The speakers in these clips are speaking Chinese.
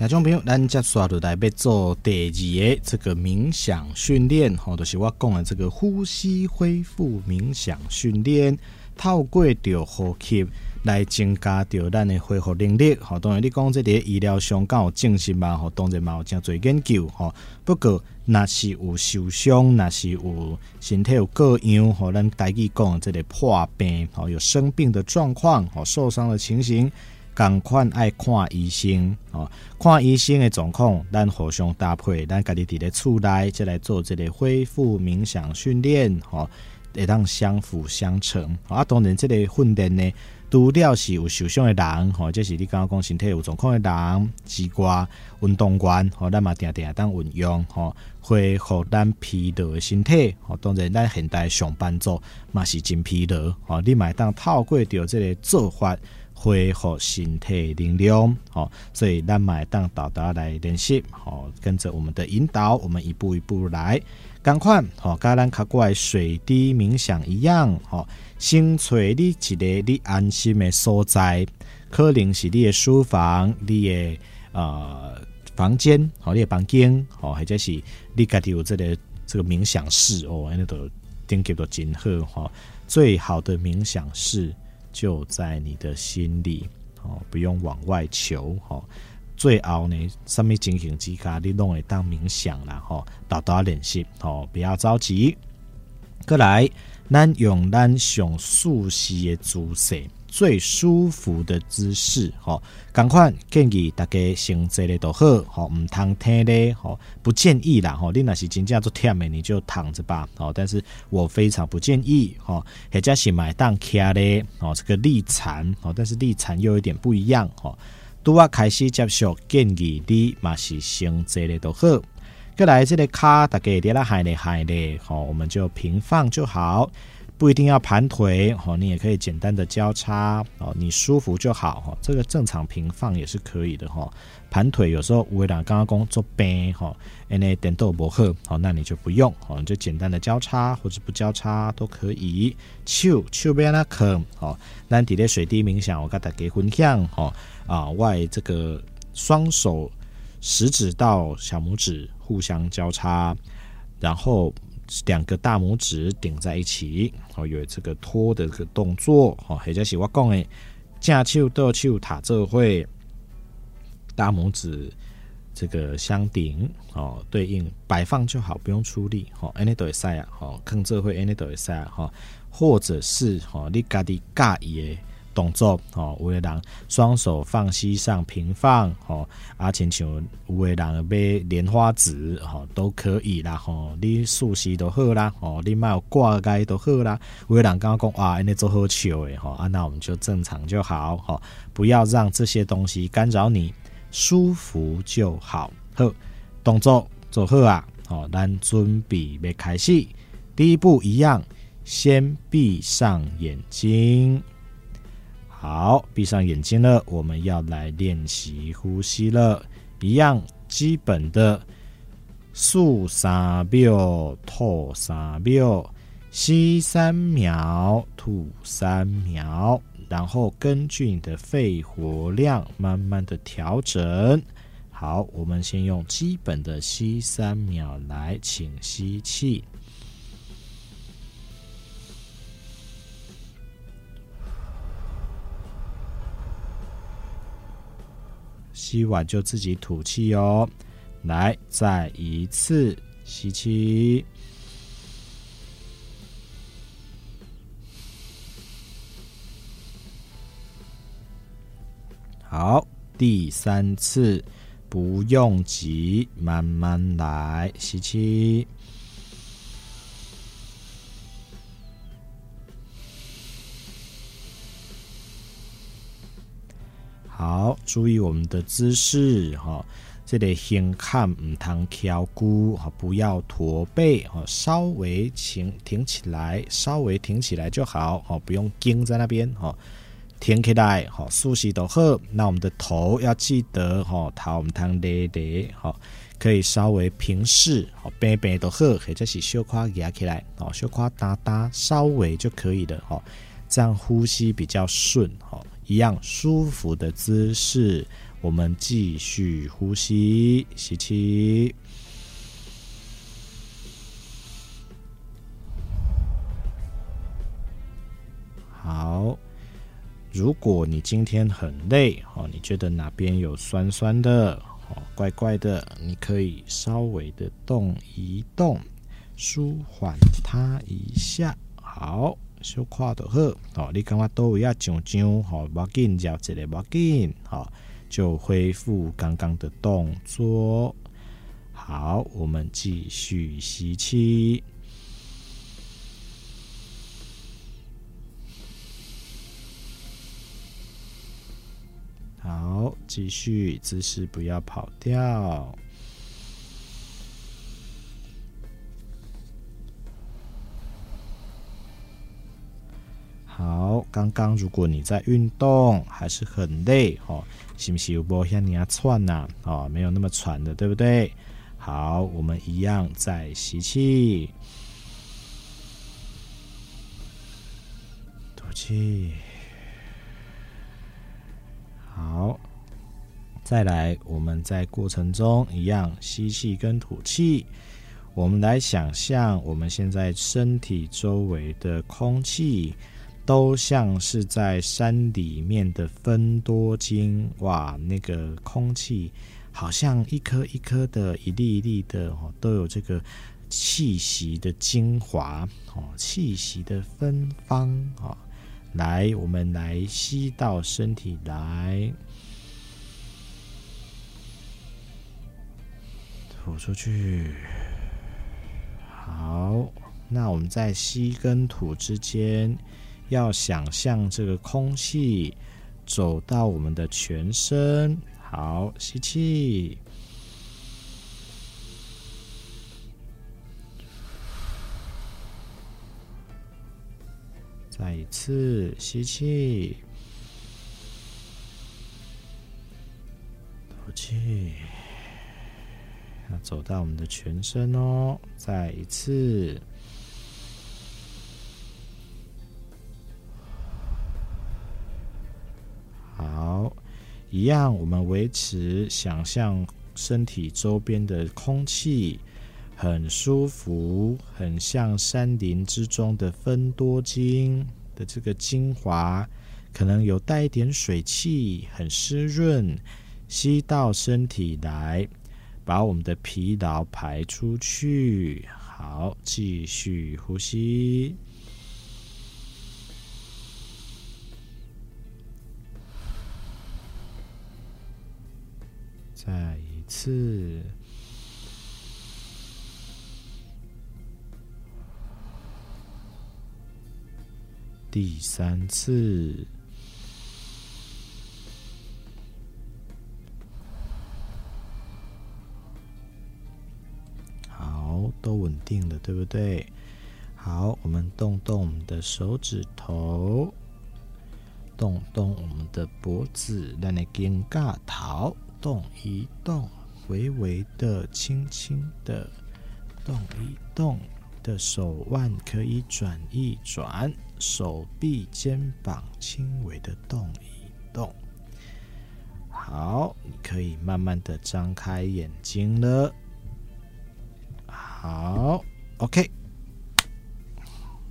听众朋友，咱接下来要做第二个这个冥想训练，吼，就是我讲的这个呼吸恢复冥想训练，透过着呼吸来增加着咱的恢复能力。吼，当然你讲这个医疗上够有证实嘛？吼，当然嘛有真侪研究。吼，不过若是有受伤，若是有身体有各样，吼，咱台语讲这个破病，吼，有生病的状况，吼，受伤的情形。赶快爱看医生哦，看医生的状况，咱互相搭配，咱家己伫咧厝内，再来做这个恢复冥想训练，吼，会当相辅相成。啊，当然，这个训练呢，除了是有受伤的人，吼，这是你刚刚讲身体有状况的人，之外，运动员，吼，咱嘛定定当运用，吼，恢复咱疲劳的身体。吼，当然，咱现代上班族嘛是真疲劳，吼，你嘛当透过着这个做法。恢复身体能量，好，所以咱买当导导来练习，好，跟着我们的引导，我们一步一步来，赶快，好，跟咱卡过来水滴冥想一样，好，先找你一个你安心的所在，可能是你的书房，你的呃房间，好，你的房间，好，或者是你家己有这个这个冥想室哦，那都顶级都真好，哈，最好的冥想室。就在你的心里哦，不用往外求哦。最后呢，什么情形之下你弄会当冥想啦吼，多多练习哦，不要着急。过来，咱用咱上熟悉的姿势。最舒服的姿势，吼，赶快建议大家先坐咧都好，吼，唔通听咧，吼，不建议啦，吼，你那是真正做忝的，你就躺着吧，哦，但是我非常不建议，吼，或者是买当徛咧，哦，这个立禅，哦，但是立禅又有点不一样，吼，拄啊开始接受建议你嘛是先坐咧都好，过来这个卡大家咧啦海咧海咧，吼，我们就平放就好。不一定要盘腿，你也可以简单的交叉哦，你舒服就好，这个正常平放也是可以的哈，盘腿有时候为了刚刚工作病，哈，那点都不好，好，那你就不用，你就简单的交叉或者不交叉都可以。手手边那可，好，咱底的水滴冥想，我跟大家分享，哈，啊，外这个双手食指到小拇指互相交叉，然后。两个大拇指顶在一起，哦，有这个托的这个动作，哦，或者是我讲的正手倒手塔这会大拇指这个相顶，哦，对应摆放就好，不用出力，哦，安尼都会使啊，哦，看这会安尼都会使啊，哈，或者是哦，你家己介意的。动作哦，有的人双手放膝上平放哦，啊，亲像有的人要莲花指哦，都可以啦吼。你熟悉都好啦哦，你卖有挂盖都好啦。有的人刚刚讲哇，安尼做好笑诶吼，啊，那我们就正常就好哈，不要让这些东西干扰你，舒服就好。好，动作做好啊，哦，咱准备要开始。第一步一样，先闭上眼睛。好，闭上眼睛了，我们要来练习呼吸了。一样基本的，数三秒，吐三秒，吸三秒，吐三秒，然后根据你的肺活量慢慢的调整。好，我们先用基本的吸三秒来，请吸气。吸完就自己吐气哦，来，再一次吸气，好，第三次不用急，慢慢来，吸气。好，注意我们的姿势哈，这里先看唔通翘骨哈，不要驼背哈，稍微挺挺起来，稍微挺起来就好哈，不用僵在那边哈，挺起来哈，舒适都好。那我们的头要记得哈，头唔通低低好，可以稍微平视好，背背都好，或者是小胯压起来哦，小胯打打，稍微就可以的哈，这样呼吸比较顺哈。一样舒服的姿势，我们继续呼吸，吸气。好，如果你今天很累哦，你觉得哪边有酸酸的哦，怪怪的，你可以稍微的动一动，舒缓它一下。好，小跨的喝哦，你感觉都要上上好，不要紧，叫这里不要紧，好，就恢复刚刚的动作。好，我们继续吸气。好，继续姿势不要跑掉。刚刚如果你在运动还是很累哦，是不是有波像你要喘呐？哦，没有那么喘的，对不对？好，我们一样再吸气，吐气。好，再来，我们在过程中一样吸气跟吐气。我们来想象，我们现在身体周围的空气都像是在山里面的芬多精。哇，那个空气好像一颗一颗的、一粒一粒的哦，都有这个气息的精华哦，气息的芬芳哦。来，我们来吸到身体来，吐出去。好，那我们在吸跟吐之间，要想象这个空气走到我们的全身。好，吸气。再一次吸气，吐气，要走到我们的全身哦。再一次，一样，我们维持想象身体周边的空气。很舒服，很像山林之中的芬多精的这个精华，可能有带一点水汽，很湿润，吸到身体来，把我们的疲劳排出去。好，继续呼吸，再一次。第三次，好，都稳定了，对不对？好，我们动动我们的手指头，动动我们的脖子，让你肩胛头动一动，微微的、轻轻的动一动。的手腕可以转一转，手臂、肩膀轻微的动一动。好，你可以慢慢的张开眼睛了。好，OK，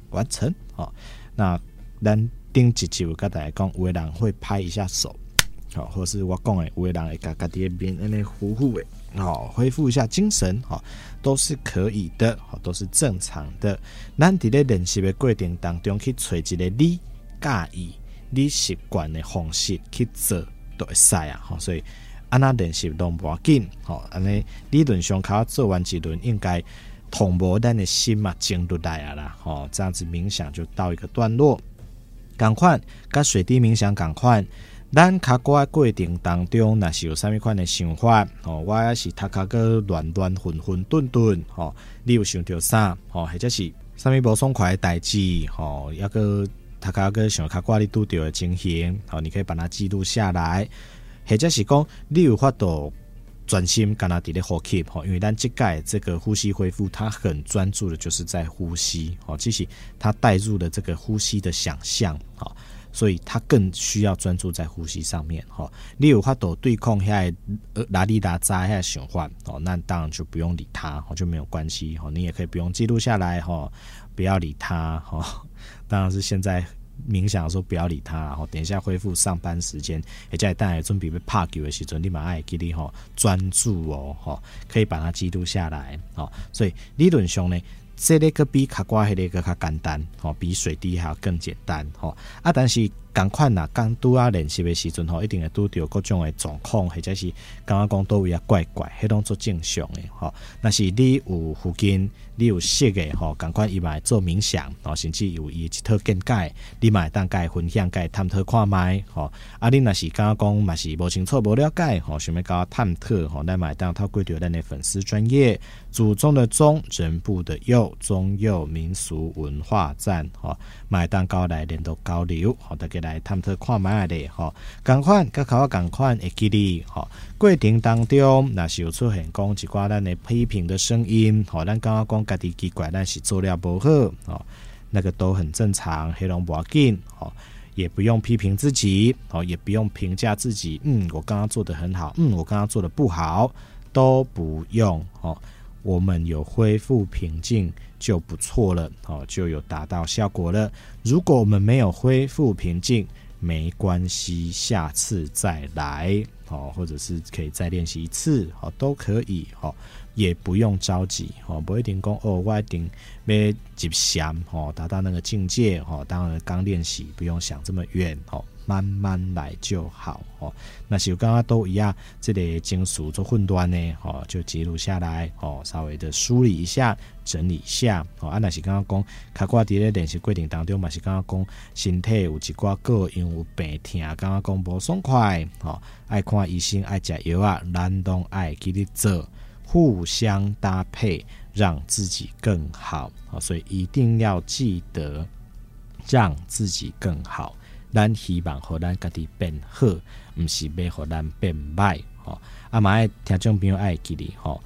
完成。好，那咱顶一集我跟大家讲，有的人会拍一下手，好，或是我讲的，有的人会家家己边安尼呼呼的。好，恢复一下精神，好，都是可以的，好，都是正常的。咱伫咧练习的过程当中，去找一个你介意、你习惯的方式去做，都会使啊。哈，所以安那练习都无要紧，好，安尼理论上卡做完一轮，应该同步咱的心嘛静落来啊啦。好，这样子冥想就到一个段落。赶快，跟水滴冥想赶快。咱卡过过程当中，若是有啥物款的想法哦，我也是头壳个乱乱混混沌沌吼，你有想到啥吼，或者是啥物无爽快的代志吼，抑个头壳个想卡过你拄着的情形吼，你可以把它记录下来，或者是讲你有法度专心干那伫咧呼吸吼，因为咱即届这个呼吸恢复，它很专注的，就是在呼吸吼，其实它带入了这个呼吸的想象吼。所以他更需要专注在呼吸上面哈。你有法度对抗下呃拉里达扎下循环哦，那当然就不用理他，就没有关系哈。你也可以不用记录下来哈，不要理他哈。当然是现在。冥想的时候不要理他，然后等一下恢复上班时间，也在带来准备被拍球的时阵，你马爱记得吼专注哦，哈，可以把它记录下来，哦，所以理论上呢，这个比卡瓜迄个较简单，哦，比水滴还要更简单，哈，啊，但是。赶快呐，刚拄啊练习的时阵吼，一定会拄着各种的状况，或者是刚刚讲都位啊怪怪，迄种做正常的吼。那是你有附近，你有识的吼，赶快伊嘛会做冥想，哦，甚至有伊一套见解，你嘛当该分享，该探讨看觅吼。啊，你若是刚刚讲嘛是无清楚无了解吼，想要搞探讨吼，咱嘛当透过着咱的粉丝专业，祖宗的宗，人部的佑，宗佑民俗文化站吼，买当高来连都交流，好大家来。探讨看卖的吼，共款甲考我共款会记哩吼。过程当中，若是有出现讲一寡咱的批评的声音，吼，咱刚刚讲家己奇怪，咱是做了不好，哦，那个都很正常，黑龙不要紧，吼，也不用批评自己，哦，也不用评价自己，嗯，我刚刚做得很好，嗯，我刚刚做得不好，都不用，哦，我们有恢复平静。就不错了，哦，就有达到效果了。如果我们没有恢复平静，没关系，下次再来，哦，或者是可以再练习一次，哦，都可以，哦，也不用着急，哦，不一定讲哦，我一定要吉祥，哦，达到那个境界，哦，当然刚练习，不用想这么远，哦。慢慢来就好哦。那是刚刚都一样，这里经书做混乱呢，哦，就记录下来哦，稍微的梳理一下，整理一下哦。啊，那是刚刚讲，卡挂伫咧练习过程当中嘛，是刚刚讲身体有一寡个因有病痛，刚刚讲不爽快哦，爱看医生爱食药啊，咱都爱记得做，互相搭配，让自己更好哦。所以一定要记得让自己更好。咱希望互咱家己变好，毋是要互咱变歹吼。啊，嘛爱听众朋友爱记哩吼，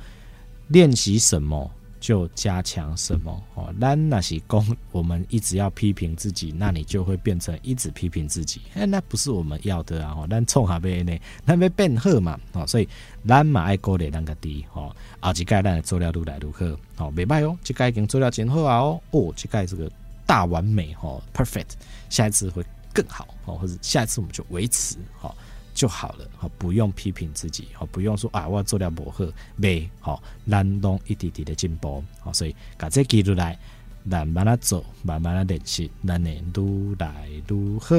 练习什么就加强什么吼。咱若是讲我们一直要批评自己，那你就会变成一直批评自己，哎，那不是我们要的啊。吼，咱创下边呢，咱要变好嘛。吼，所以咱嘛爱鼓励咱家己吼。后一届咱做了愈来愈好，吼，袂歹哦。即届已经做了真好啊哦。哦，即届这个大完美吼，perfect。下一次会。更好哦，或者下一次我们就维持好就好了，好不用批评自己，好不用说啊，我要做了不好，没好，咱都一点点的进步，好，所以把这记录来，慢慢的走，慢慢的练习，那你如来愈好。